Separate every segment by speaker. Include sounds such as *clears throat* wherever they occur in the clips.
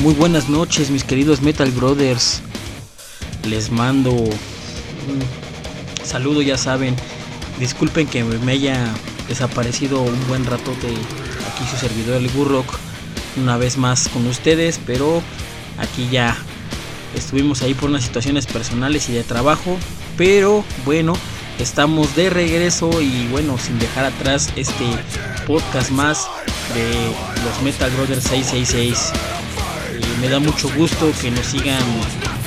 Speaker 1: Muy buenas noches, mis queridos Metal Brothers. Les mando un saludo, ya saben. Disculpen que me haya desaparecido un buen ratote aquí su servidor el Gurrock una vez más con ustedes, pero aquí ya estuvimos ahí por unas situaciones personales y de trabajo, pero bueno, estamos de regreso y bueno, sin dejar atrás este podcast más de los Metal Brothers 666. Me da mucho gusto que nos sigan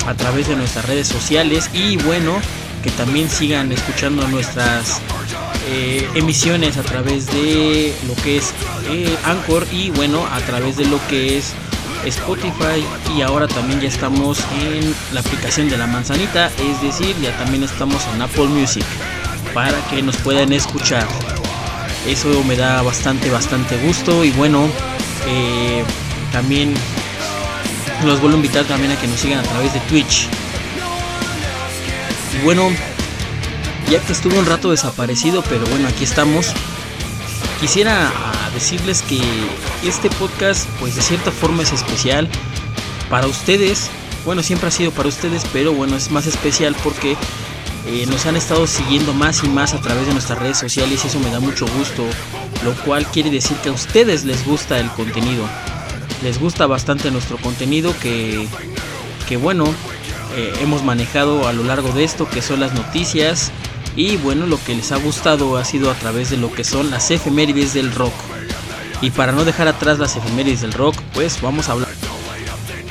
Speaker 1: a través de nuestras redes sociales y bueno, que también sigan escuchando nuestras eh, emisiones a través de lo que es eh, Anchor y bueno, a través de lo que es Spotify y ahora también ya estamos en la aplicación de la manzanita, es decir, ya también estamos en Apple Music para que nos puedan escuchar. Eso me da bastante, bastante gusto y bueno, eh, también los vuelvo a invitar también a que nos sigan a través de Twitch. Y bueno, ya que estuve un rato desaparecido, pero bueno, aquí estamos. Quisiera decirles que este podcast, pues de cierta forma es especial para ustedes. Bueno, siempre ha sido para ustedes, pero bueno, es más especial porque eh, nos han estado siguiendo más y más a través de nuestras redes sociales y eso me da mucho gusto, lo cual quiere decir que a ustedes les gusta el contenido. Les gusta bastante nuestro contenido que, bueno, eh, hemos manejado a lo largo de esto, que son las noticias, y bueno, lo que les ha gustado ha sido a través de lo que son las efemérides del rock. Y para no dejar atrás las efemérides del rock, pues vamos a hablar,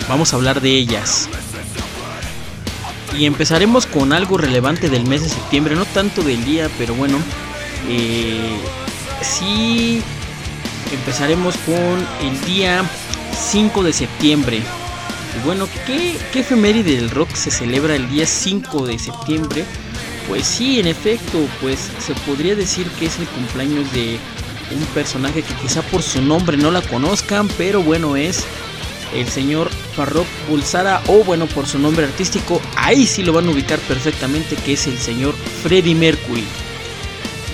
Speaker 1: vamos a hablar de ellas. Y empezaremos con algo relevante del mes de septiembre, no tanto del día, pero bueno, eh, sí empezaremos con el día 5 de septiembre. Y bueno, ¿qué, ¿qué efeméride del rock se celebra el día 5 de septiembre? Pues sí, en efecto, pues se podría decir que es el cumpleaños de un personaje que quizá por su nombre no la conozcan, pero bueno, es el señor Farrokh Bulsara o bueno, por su nombre artístico, ahí sí lo van a ubicar perfectamente que es el señor Freddie Mercury.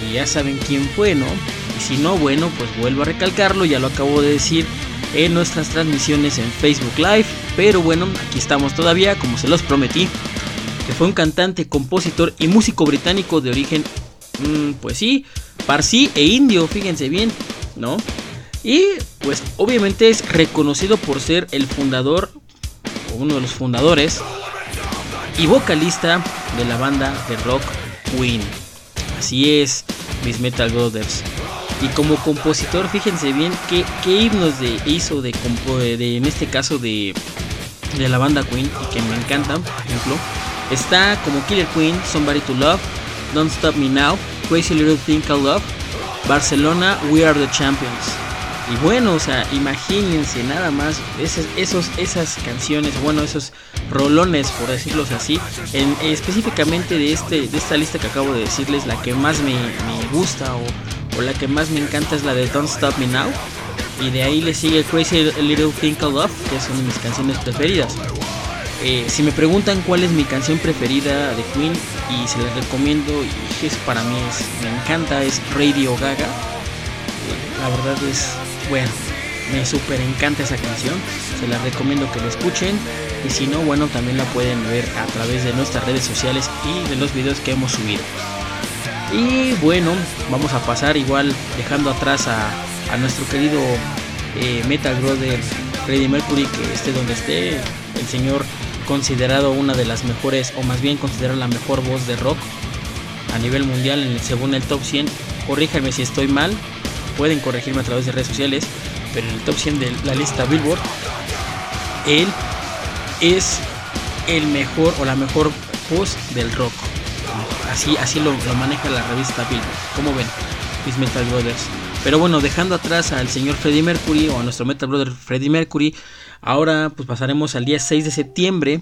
Speaker 1: Y ya saben quién fue, ¿no? Y si no, bueno, pues vuelvo a recalcarlo, ya lo acabo de decir en nuestras transmisiones en Facebook Live, pero bueno, aquí estamos todavía, como se los prometí que fue un cantante, compositor y músico británico de origen, mm, pues sí, parsi e indio, fíjense bien, ¿no? Y pues obviamente es reconocido por ser el fundador, o uno de los fundadores, y vocalista de la banda de rock Queen. Así es, mis Metal Brothers. Y como compositor, fíjense bien qué, himnos de, hizo de, de, en este caso de, de la banda Queen y que me encantan, por ejemplo. Está como Killer Queen, Somebody to Love, Don't Stop Me Now, Crazy Little Thing Called Love, Barcelona, We Are the Champions. Y bueno, o sea, imagínense nada más esos, esos, esas canciones, bueno, esos rolones, por decirlos así. En, específicamente de, este, de esta lista que acabo de decirles, la que más me, gusta o, o, la que más me encanta es la de Don't Stop Me Now. Y de ahí le sigue Crazy Little Thing Called Love, que es una de mis canciones preferidas. Eh, si me preguntan cuál es mi canción preferida de Queen y se les recomiendo y es para mí es, me encanta es Radio Gaga. Eh, la verdad es bueno, me súper encanta esa canción. Se la recomiendo que la escuchen y si no, bueno, también la pueden ver a través de nuestras redes sociales y de los videos que hemos subido. Y bueno, vamos a pasar igual dejando atrás a, a nuestro querido eh, Metal Brother Freddie Mercury que esté donde esté, el señor considerado una de las mejores, o más bien considerado la mejor voz de rock a nivel mundial según el top 100. Corríjanme si estoy mal, pueden corregirme a través de redes sociales, pero en el top 100 de la lista Billboard, él es el mejor o la mejor voz del rock. Así, así lo, maneja la revista Billboard. Como ven, mis Metal Brothers. Pero bueno, dejando atrás al señor Freddie Mercury o a nuestro Metal Brother Freddie Mercury, Ahora pues pasaremos al día 6 de septiembre,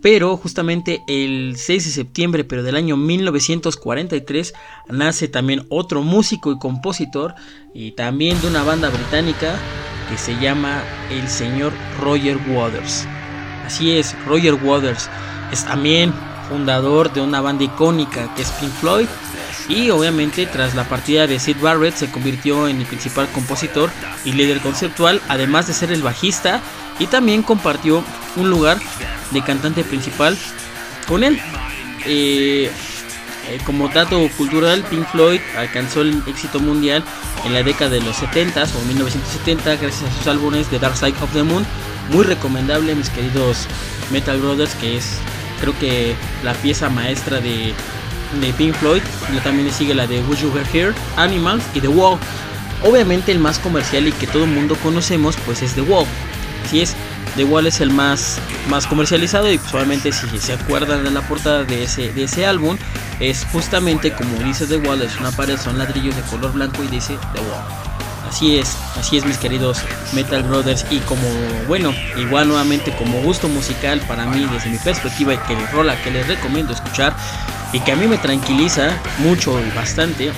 Speaker 1: pero justamente el 6 de septiembre, pero del año 1943, nace también otro músico y compositor y también de una banda británica que se llama el señor Roger Waters. Así es, Roger Waters es también fundador de una banda icónica que es Pink Floyd y obviamente tras la partida de Sid Barrett se convirtió en el principal compositor y líder conceptual, además de ser el bajista y también compartió un lugar de cantante principal con él. Eh, eh, como dato cultural, Pink Floyd alcanzó el éxito mundial en la década de los 70s o 1970 gracias a sus álbumes de Dark Side of the Moon. Muy recomendable, mis queridos Metal Brothers, que es creo que la pieza maestra de, de Pink Floyd. También le sigue la de Would You Were Here, Animals y The Wall. Obviamente el más comercial y que todo el mundo conocemos pues es The Wall. Así es, The Wall es el más, más comercializado y pues si se acuerdan de la portada de ese, de ese álbum es justamente como dice The Wall, es una pared, son ladrillos de color blanco y dice The Wall. Así es, así es mis queridos Metal Brothers y como bueno, igual nuevamente como gusto musical para mí desde mi perspectiva y que el rola que les recomiendo escuchar y que a mí me tranquiliza mucho y bastante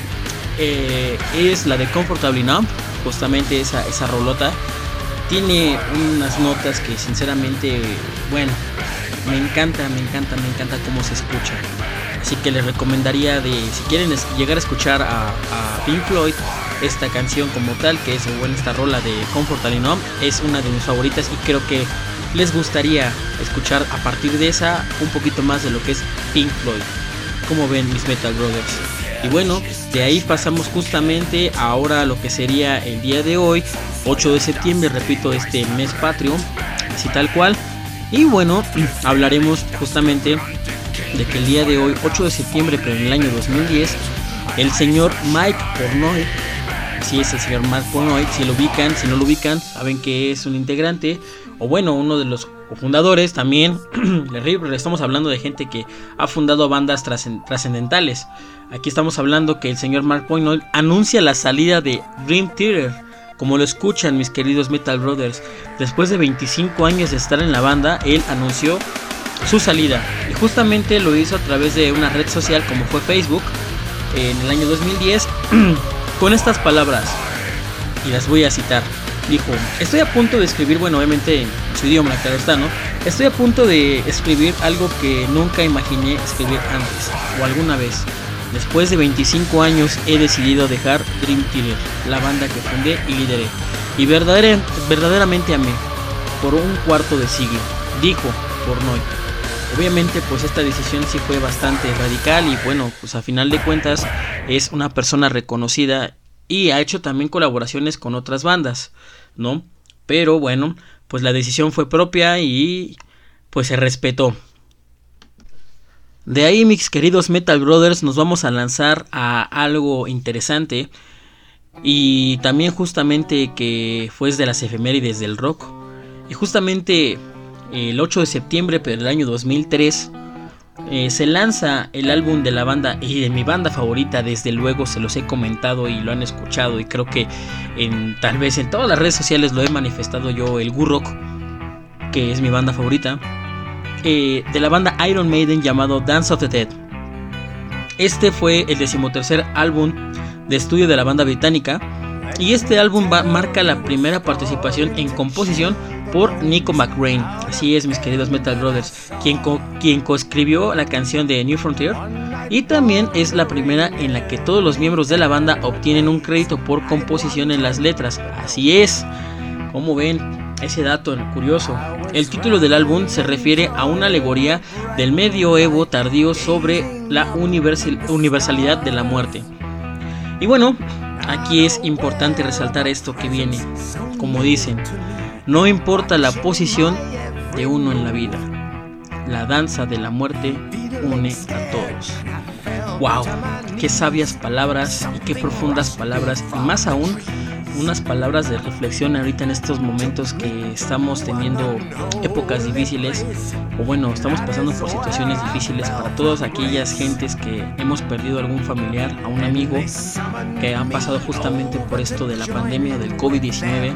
Speaker 1: eh, es la de Comfortably Numb, justamente esa, esa rolota tiene unas notas que sinceramente, bueno, me encanta, me encanta, me encanta cómo se escucha. Así que les recomendaría de, si quieren llegar a escuchar a, Pink Floyd, esta canción como tal, que es buena esta rola de Comfort Numb, es una de mis favoritas y creo que les gustaría escuchar a partir de esa un poquito más de lo que es Pink Floyd. Como ven mis Metal Brothers. Y bueno, de ahí pasamos justamente ahora a lo que sería el día de hoy, 8 de septiembre, repito, este mes patrio, así tal cual. Y bueno, *clears throat* hablaremos justamente de que el día de hoy, 8 de septiembre, pero en el año 2010, el señor Mike Pornoy, si es el señor Mike Pornoy, si lo ubican, si no lo ubican, saben que es un integrante, o bueno, uno de los fundadores también. *clears throat* estamos hablando de gente que ha fundado bandas trascendentales. Aquí estamos hablando que el señor Mark Pornoy anuncia la salida de Dream Theater como lo escuchan mis queridos Metal Brothers, después de 25 años de estar en la banda, él anunció su salida. Y justamente lo hizo a través de una red social como fue Facebook en el año 2010 *clears throat* con estas palabras. Y las voy a citar. Dijo, estoy a punto de escribir, bueno, obviamente en su idioma, claro está, ¿no? Estoy a punto de escribir algo que nunca imaginé escribir antes o alguna vez. Después de 25 años he decidido dejar Dream Theater, la banda que fundé y lideré. Y verdaderamente amé, por un cuarto de siglo, dijo Pornoy. Obviamente pues esta decisión sí fue bastante radical y bueno, pues a final de cuentas es una persona reconocida y ha hecho también colaboraciones con otras bandas, ¿no? Pero bueno, pues la decisión fue propia y pues se respetó. De ahí, mis queridos Metal Brothers, nos vamos a lanzar a algo interesante y también justamente que fue de las efemérides del rock. Y justamente el 8 de septiembre del año 2003 eh, se lanza el álbum de la banda y de mi banda favorita, desde luego se los he comentado y lo han escuchado y creo que en, tal vez en todas las redes sociales lo he manifestado yo, el Gurrock, que es mi banda favorita. Eh, de la banda Iron Maiden llamado Dance of the Dead. Este fue el decimotercer álbum de estudio de la banda británica y este álbum marca la primera participación en composición por Nico McRae. Así es, mis queridos Metal Brothers, quien, quien coescribió la canción de New Frontier y también es la primera en la que todos los miembros de la banda obtienen un crédito por composición en las letras. Así es, como ven, ese dato curioso. El título del álbum se refiere a una alegoría del medioevo tardío sobre la universalidad de la muerte. Y bueno, aquí es importante resaltar esto que viene. Como dicen, no importa la posición de uno en la vida, la danza de la muerte une a todos. ¡Wow! Qué sabias palabras y qué profundas palabras, y más aún unas palabras de reflexión ahorita en estos momentos que estamos teniendo épocas difíciles o bueno, estamos pasando por situaciones difíciles para todas aquellas gentes que hemos perdido algún familiar, a un amigo que han pasado justamente por esto de la pandemia del COVID-19.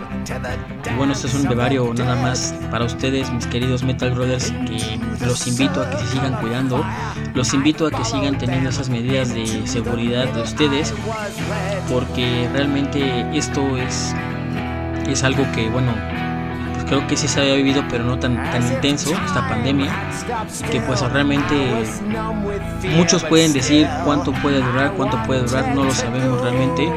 Speaker 1: Y bueno, esto es un bebario nada más para ustedes, mis queridos Metal Brothers, que los invito a que se sigan cuidando, los invito a que sigan teniendo esas medidas de seguridad de ustedes, porque realmente esto es, es algo que, bueno, pues creo que sí se había vivido, pero no tan, tan intenso, esta pandemia, que pues realmente muchos pueden decir cuánto puede durar, cuánto puede durar, no lo sabemos realmente,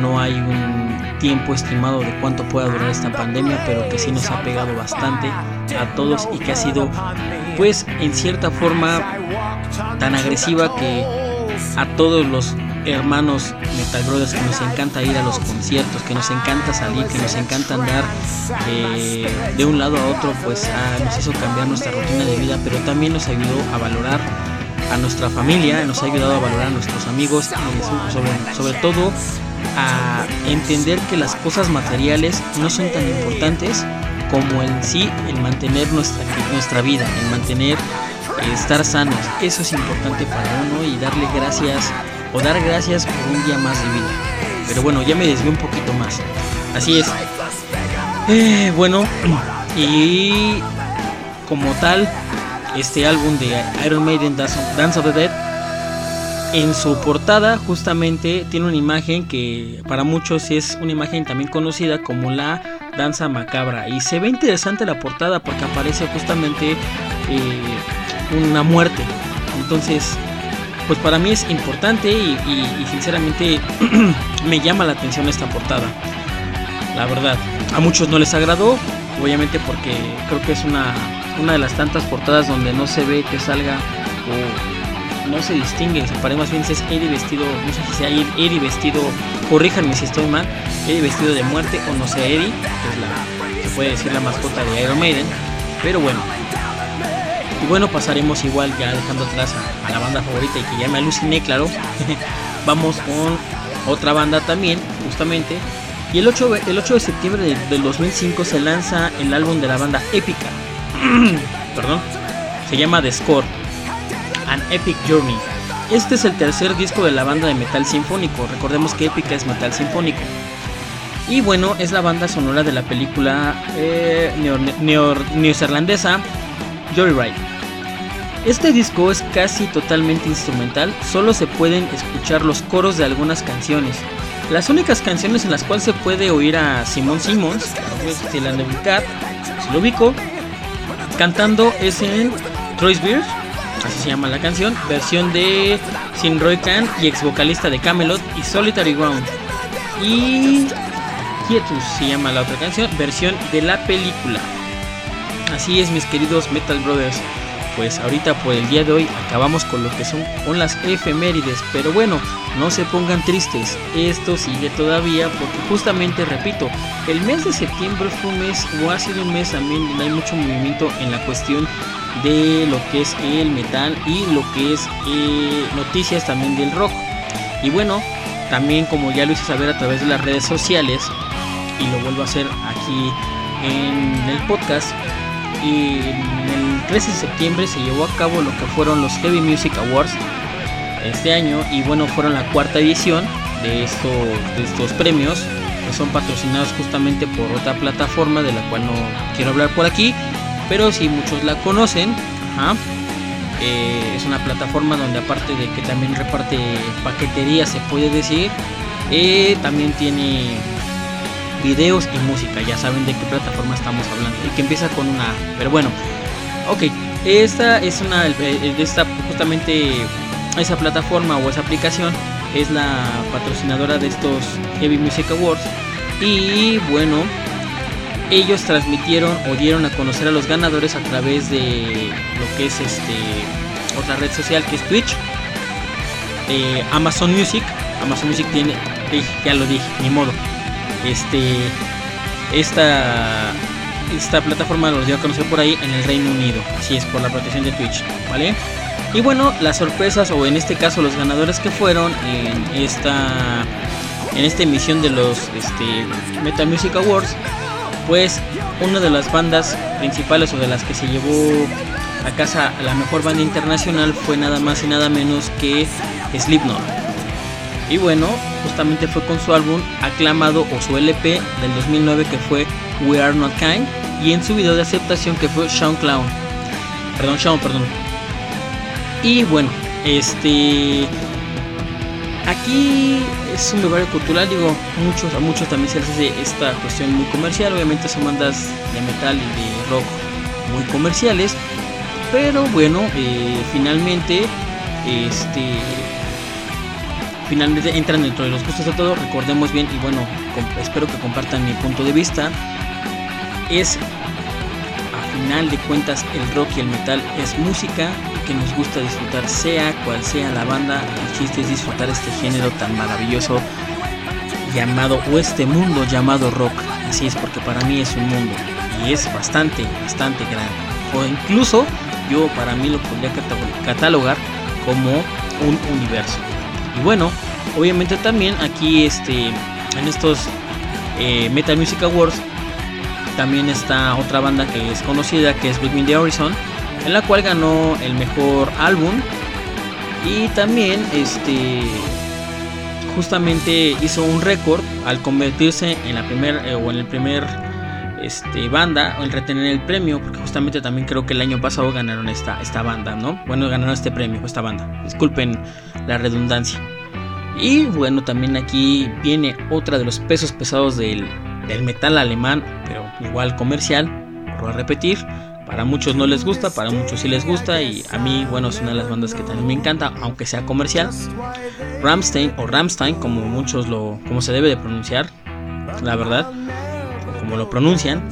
Speaker 1: no hay un tiempo estimado de cuánto pueda durar esta pandemia, pero que sí nos ha pegado bastante a todos y que ha sido pues en cierta forma tan agresiva que a todos los hermanos Metal Brothers que nos encanta ir a los conciertos, que nos encanta salir, que nos encanta andar eh, de un lado a otro, pues ah, nos hizo cambiar nuestra rutina de vida, pero también nos ayudó a valorar a nuestra familia, nos ha ayudado a valorar a nuestros amigos y sobre, sobre todo a entender que las cosas materiales no son tan importantes como en sí el mantener nuestra, nuestra vida, el mantener eh, estar sanos. Eso es importante para uno y darle gracias o dar gracias por un día más de vida. Pero bueno, ya me desvié un poquito más. Así es. Eh, bueno, y como tal, este álbum de Iron Maiden Dance of the Dead, en su portada justamente tiene una imagen que para muchos es una imagen también conocida como la danza macabra. Y se ve interesante la portada porque aparece justamente eh, una muerte. Entonces, pues para mí es importante y, sinceramente *clears throat* me llama la atención esta portada. La verdad, a muchos no les agradó, obviamente porque creo que es una, una de las tantas portadas donde no se ve que salga o no se distingue, se más bien si es Eddie vestido, no sé si sea Eddie vestido, corríjanme si estoy mal, Eddie vestido de muerte o no sé Eddie, que es la, se puede decir la mascota de Iron Maiden, pero bueno, y bueno, pasaremos igual ya dejando atrás a, la banda favorita y que ya me aluciné, claro. *laughs* Vamos con otra banda también, justamente. Y el 8, el 8 de septiembre del 2005 se lanza el álbum de la banda Épica. *clears throat* Perdón. Se llama The Score. Epic Journey. Este es el tercer disco de la banda de metal sinfónico. Recordemos que Épica es metal sinfónico. Y bueno, es la banda sonora de la película eh, neozelandesa Joyride. Este disco es casi totalmente instrumental, solo se pueden escuchar los coros de algunas canciones. Las únicas canciones en las cuales se puede oír a Simon Simmons, cantando es en Troy's Beers, así se llama la canción, versión de Sin Roy Khan y ex vocalista de Camelot y Solitary Ground. Y Quietus se llama la otra canción, versión de la película. Así es, mis queridos Metal Brothers pues ahorita por el día de hoy acabamos con lo que son con las efemérides, pero bueno, no se pongan tristes, esto sigue todavía porque justamente, repito, el mes de septiembre fue un mes o ha sido un mes también donde hay mucho movimiento en la cuestión de lo que es el metal y lo que es eh, noticias también del rock. Y bueno, también como ya lo hice saber a través de las redes sociales y lo vuelvo a hacer aquí en el podcast, el 13 de septiembre se llevó a cabo lo que fueron los Heavy Music Awards este año y bueno fueron la cuarta edición de estos, de estos premios que son patrocinados justamente por otra plataforma de la cual no quiero hablar por aquí pero si muchos la conocen eh, es una plataforma donde aparte de que también reparte paquetería se puede decir eh, también tiene videos y música. Ya saben de qué plataforma estamos hablando. Y que empieza con una Pero bueno, ok. Esta es una. Esta, justamente esa plataforma o esa aplicación es la patrocinadora de estos Heavy Music Awards. Y bueno, ellos transmitieron o dieron a conocer a los ganadores a través de lo que es este otra red social que es Twitch. Eh, Amazon Music. Amazon Music tiene, ya lo dije, ni modo este, esta, esta plataforma los dio a conocer por ahí en el Reino Unido. Así es, por la protección de Twitch, ¿vale? Y bueno, las sorpresas, o en este caso los ganadores que fueron en esta, en esta emisión de los este, Music Awards, pues una de las bandas principales o de las que se llevó a casa la mejor banda internacional fue nada más y nada menos que Slipknot. Y bueno, justamente fue con su álbum aclamado o su LP del 2009 que fue We Are Not Kind y en su video de aceptación que fue Sean Clown. Perdón, Sean, perdón. Y bueno, este aquí es un lugar cultural, digo, muchos, a muchos también se hace esta cuestión muy comercial, obviamente son bandas de metal y de rock muy comerciales, pero bueno, eh, finalmente este finalmente entran dentro de los gustos de todos. Recordemos bien y bueno, espero que compartan mi punto de vista. Es final de cuentas el rock y el metal es música que nos gusta disfrutar, sea cual sea la banda. El chiste es disfrutar este género tan maravilloso llamado o este mundo llamado rock. Así es porque para mí es un mundo y es bastante, bastante grande. O incluso yo para mí lo podría catalogar como un universo. Y bueno, obviamente también aquí este, en estos eh, Metal Music Awards también está otra banda que es conocida que es Bring the Horizon, en la cual ganó el mejor álbum y también este justamente hizo un récord al convertirse en la primer eh, o en el primer este, banda en retener el premio, porque justamente también creo que el año pasado ganaron esta, esta banda, ¿no? Bueno, ganaron este premio, esta banda. Disculpen la redundancia. Y bueno, también aquí viene otra de los pesos pesados del, del metal alemán, pero igual comercial, por repetir. Para muchos no les gusta, para muchos sí les gusta y a mí, bueno, es una de las bandas que también me encanta, aunque sea comercial. Ramstein o Ramstein, como muchos lo, como se debe de pronunciar, la verdad como lo pronuncian,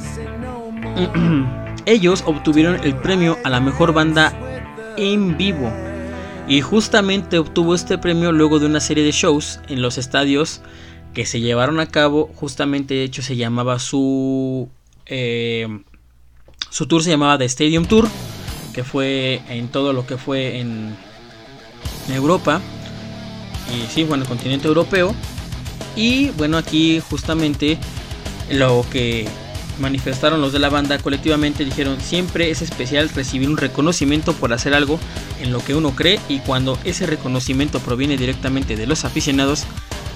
Speaker 1: *clears throat* ellos obtuvieron el premio a la mejor banda en vivo. Y justamente obtuvo este premio luego de una serie de shows en los estadios que se llevaron a cabo. Justamente, de hecho, se llamaba su. Eh, su tour se llamaba The Stadium Tour, que fue en todo lo que fue en Europa. Y sí, bueno, el continente europeo. Y bueno, aquí justamente lo que manifestaron los de la banda colectivamente dijeron siempre es especial recibir un reconocimiento por hacer algo en lo que uno cree y cuando ese reconocimiento proviene directamente de los aficionados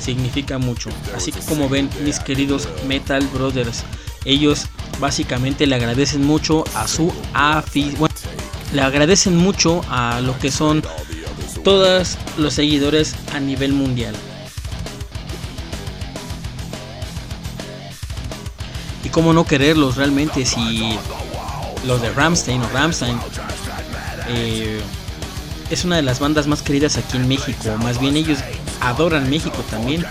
Speaker 1: significa mucho. Así que como ven mis queridos Metal Brothers, ellos básicamente le agradecen mucho a su afición, le agradecen mucho a lo que son todos los seguidores a nivel mundial. cómo no quererlos realmente si los de Ramstein o Ramstein eh, es una de las bandas más queridas aquí en México. Más bien ellos adoran México también.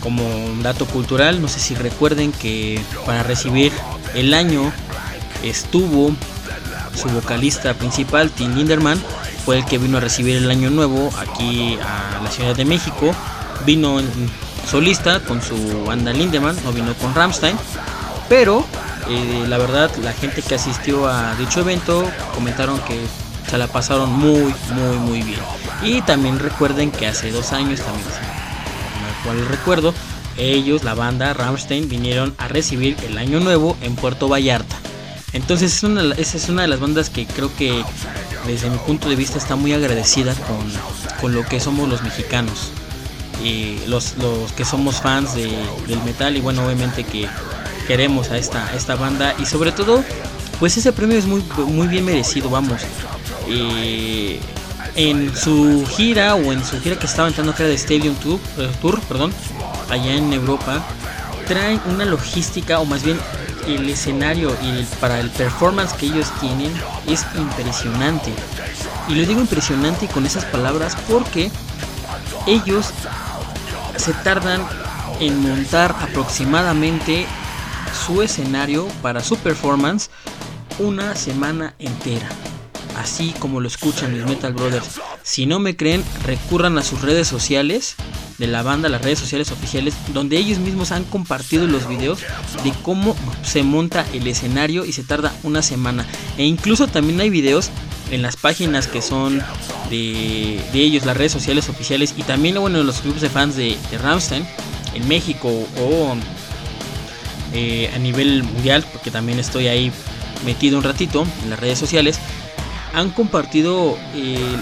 Speaker 1: Como un dato cultural, no sé si recuerden que para recibir el año estuvo su vocalista principal, Tim Linderman, fue el que vino a recibir el año nuevo aquí a la Ciudad de México. Vino solista con su banda Lindemann, no vino con Ramstein. Pero eh, la verdad, la gente que asistió a dicho evento comentaron que se la pasaron muy, muy, muy bien. Y también recuerden que hace dos años, también, cual recuerdo, ellos, la banda Ramstein, vinieron a recibir el año nuevo en Puerto Vallarta. Entonces es una, esa es una de las bandas que creo que desde mi punto de vista está muy agradecida con, con lo que somos los mexicanos. Y los, los que somos fans de, del metal y bueno obviamente que queremos a esta, esta banda y sobre todo pues ese premio es muy, muy bien merecido, vamos. En su gira o en su gira que estaba entrando que era de Stadium Tour, eh, Tour perdón, allá en Europa, traen una logística o más bien el escenario y para el performance que ellos tienen es impresionante. Y lo digo impresionante con esas palabras porque ellos se tardan en montar aproximadamente su escenario para su performance una semana entera. Así como lo escuchan los Metal Brothers. Si no me creen, recurran a sus redes sociales de la banda, las redes sociales oficiales, donde ellos mismos han compartido los videos de cómo se monta el escenario y se tarda una semana. E incluso también hay videos en las páginas que son de, ellos, las redes sociales oficiales y también bueno, en los grupos de fans de, de Ramstein en México o eh, a nivel mundial, porque también estoy ahí metido un ratito en las redes sociales, han compartido eh,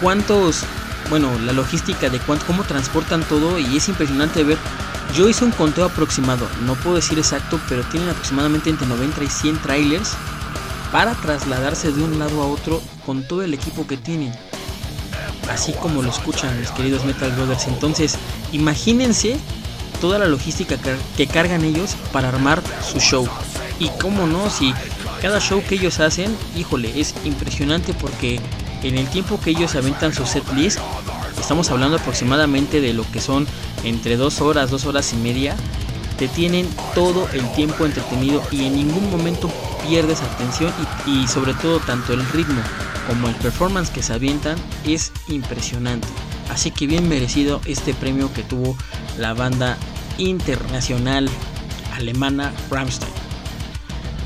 Speaker 1: cuántos, bueno, la logística de cuánto, cómo transportan todo y es impresionante ver. Yo hice un conteo aproximado, no puedo decir exacto, pero tienen aproximadamente entre 90 y 100 trailers para trasladarse de un lado a otro con todo el equipo que tienen. Así como lo escuchan mis queridos Metal Brothers. Entonces, imagínense toda la logística que cargan ellos para armar su show. Y cómo no, si cada show que ellos hacen, híjole, es impresionante porque en el tiempo que ellos aventan su set list, estamos hablando aproximadamente de lo que son entre dos horas, dos horas y media, te tienen todo el tiempo entretenido y en ningún momento pierdes atención y, sobre todo tanto el ritmo como el performance que se avientan es impresionante. Así que bien merecido este premio que tuvo la banda internacional alemana Rammstein.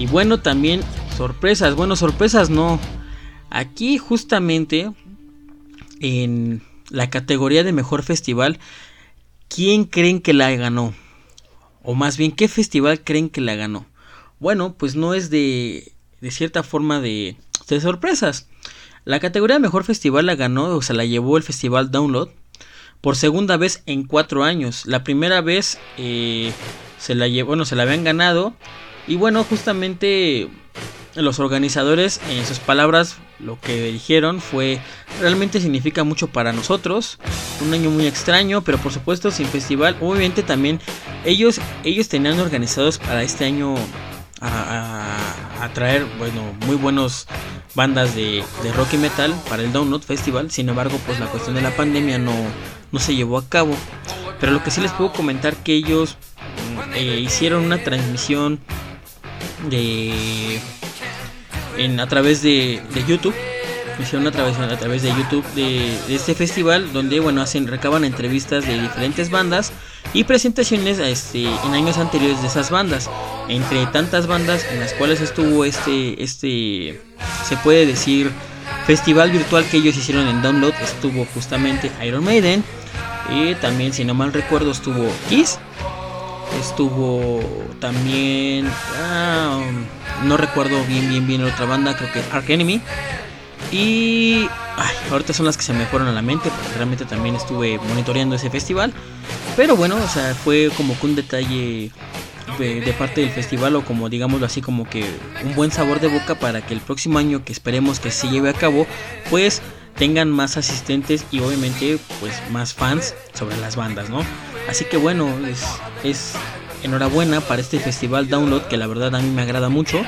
Speaker 1: Y bueno, también sorpresas, bueno, sorpresas no. Aquí justamente en la categoría de mejor festival, ¿quién creen que la ganó? O más bien, ¿qué festival creen que la ganó? Bueno, pues no es de, de cierta forma de, sorpresas. La categoría de mejor festival la ganó, o sea, la llevó el festival Download por segunda vez en cuatro años. La primera vez eh, se la llevó, bueno, se la habían ganado. Y bueno, justamente los organizadores, en sus palabras, lo que dijeron fue realmente significa mucho para nosotros. Un año muy extraño, pero por supuesto sin festival. Obviamente también ellos, ellos tenían organizados para este año a, traer, bueno, muy buenos bandas de, de, rock y metal para el Download Festival. Sin embargo, pues la cuestión de la pandemia no, no se llevó a cabo. Pero lo que sí les puedo comentar que ellos mm, eh, hicieron una transmisión de en, a través de, de YouTube. Hicieron una través, a través de YouTube de, este festival donde bueno hacen recaban entrevistas de diferentes bandas y presentaciones este, en años anteriores de esas bandas. Entre tantas bandas en las cuales estuvo este este se puede decir festival virtual que ellos hicieron en Download estuvo justamente Iron Maiden y también si no mal recuerdo estuvo Kiss estuvo también ah, no recuerdo bien bien bien otra banda creo que Ark Enemy y ahorita son las que se me fueron a la mente, porque realmente también estuve monitoreando ese festival. Pero bueno, o sea, fue como que un detalle de, parte del festival o como digámoslo así como que un buen sabor de boca para que el próximo año que esperemos que se lleve a cabo pues tengan más asistentes y obviamente pues más fans sobre las bandas no así que bueno es, es enhorabuena para este festival Download que la verdad a mí me agrada mucho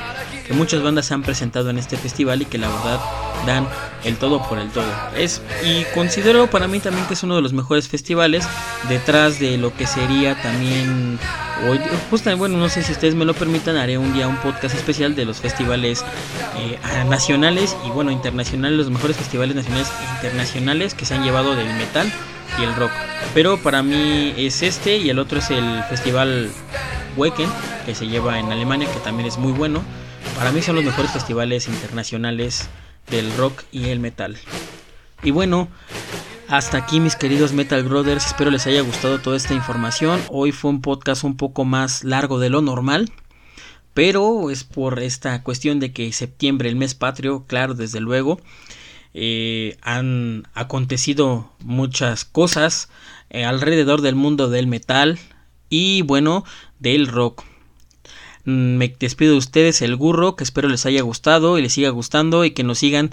Speaker 1: que muchas bandas se han presentado en este festival y que la verdad dan el todo por el todo. Es y considero para mí también que es uno de los mejores festivales detrás de lo que sería también hoy justamente bueno no sé si ustedes me lo permitan haré un día un podcast especial de los festivales eh, nacionales y bueno internacionales los mejores festivales nacionales e internacionales que se han llevado del metal y el rock. Pero para mí es este y el otro es el festival Wacken que se lleva en Alemania que también es muy bueno. Para mí son los mejores festivales internacionales del rock y el metal. Y bueno, hasta aquí mis queridos Metal Brothers, espero les haya gustado toda esta información. Hoy fue un podcast un poco más largo de lo normal, pero es por esta cuestión de que septiembre, el mes patrio, claro, desde luego, eh, han acontecido muchas cosas eh, alrededor del mundo del metal y bueno, del rock. Mm, me despido de ustedes, el Gurro, que espero les haya gustado y les siga gustando y que nos sigan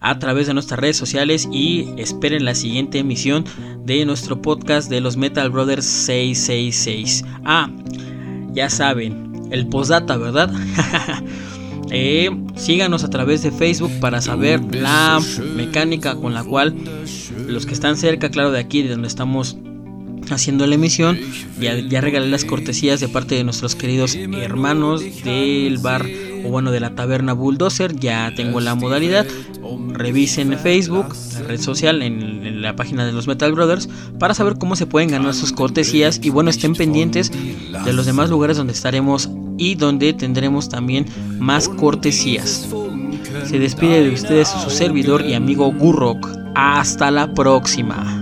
Speaker 1: a través de nuestras redes sociales y esperen la siguiente emisión de nuestro podcast de los Metal Brothers 666. Ah, ya saben, el postdata, ¿verdad? *laughs* eh, síganos a través de Facebook para saber la mecánica con la cual los que están cerca, claro, de aquí, de donde estamos haciendo la emisión. Ya, ya regalé las cortesías de parte de nuestros queridos hermanos del bar o bueno de la taberna Bulldozer. Ya tengo la modalidad. Revisen Facebook, la red social, en, la página de los Metal Brothers para saber cómo se pueden ganar sus cortesías. Y bueno, estén pendientes de los demás lugares donde estaremos y donde tendremos también más cortesías. Se despide de ustedes su servidor y amigo Gurrock. Hasta la próxima.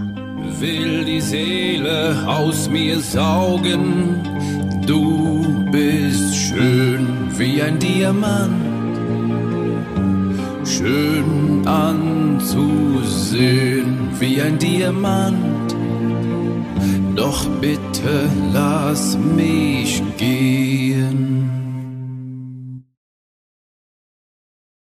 Speaker 2: will die Seele aus mir saugen. Du bist schön wie ein Diamant, schön anzusehen wie ein Diamant. Doch bitte lass mich gehen.